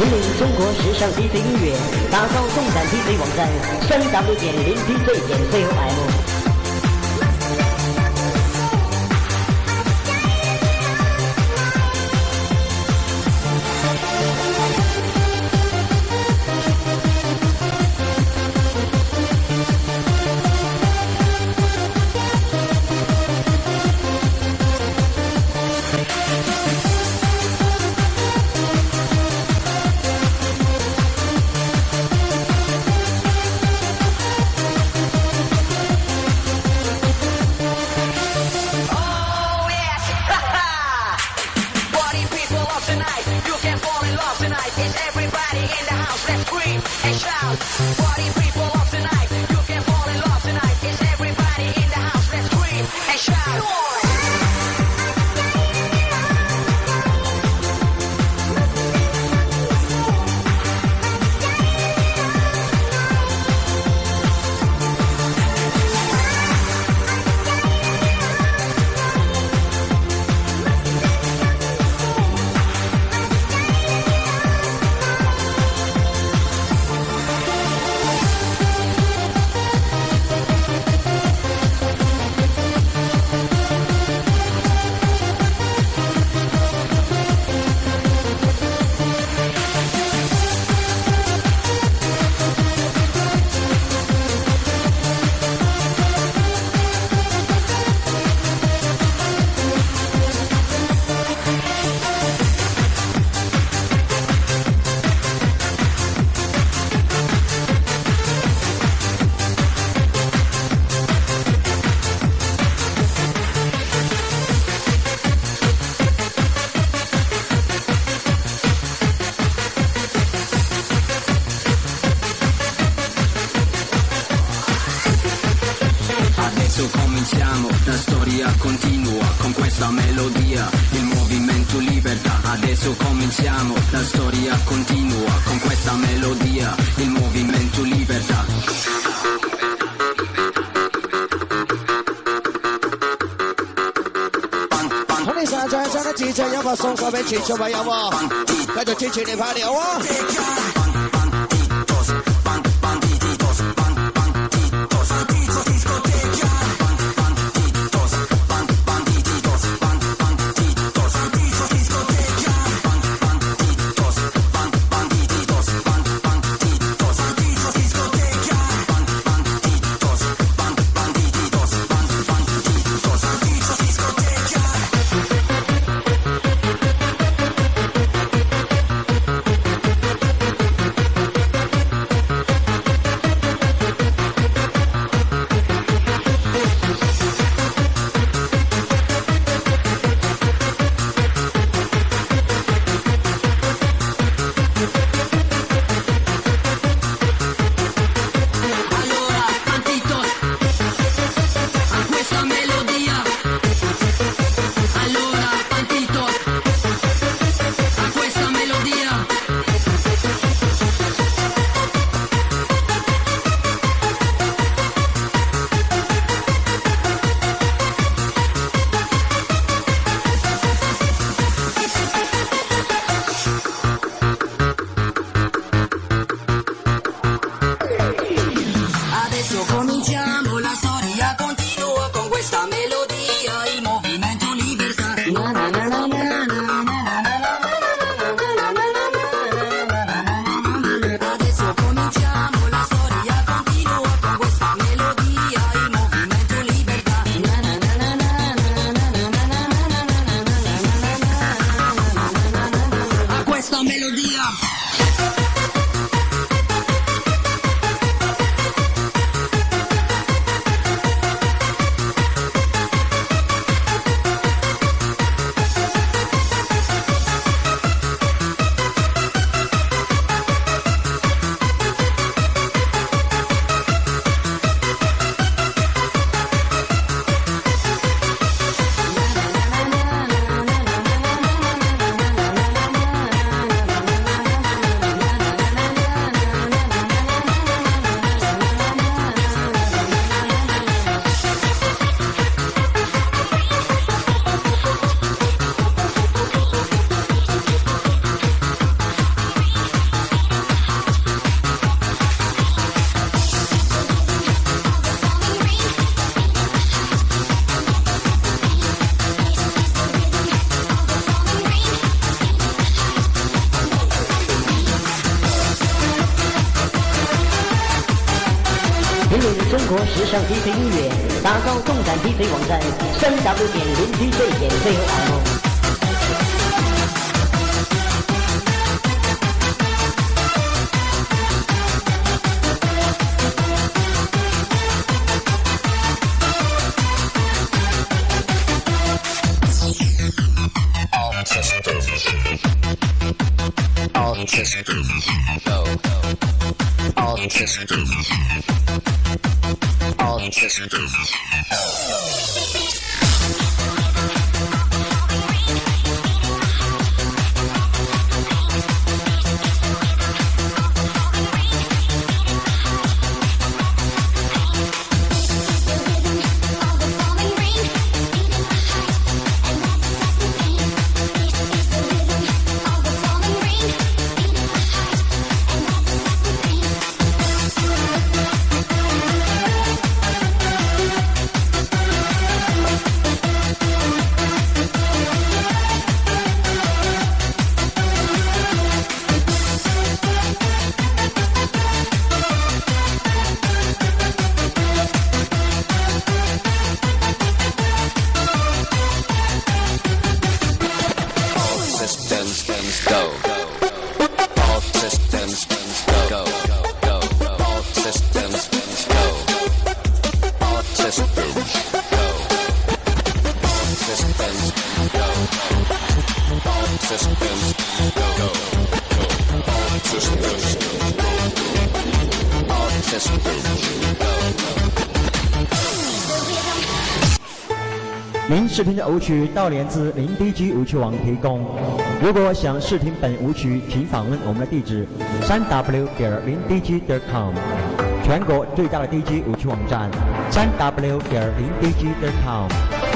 引领中国时尚 DJ 音乐，打造动感 DJ 网站，三 W 点零 DJ 点 com。Body shouts, body la melodia, il movimento libertà, adesso cominciamo, la storia continua con questa melodia, il movimento libertà. Ciccio, io posso un po' per Ciccio, vai a Ciccio ne pare, oh! Pamelo 中国时尚 DJ 音乐，打造动感 DJ 网站，三 W 点零 DJ 点 COM。systems go. All systems. All systems go. All systems go. All systems 您试听的舞曲到连自零 DG 舞曲网提供。如果想试听本舞曲，请访问我们的地址：三 W 点零 DG 点 com，全国最大的 DG 舞曲网站。三 W 点零 DG 点 com。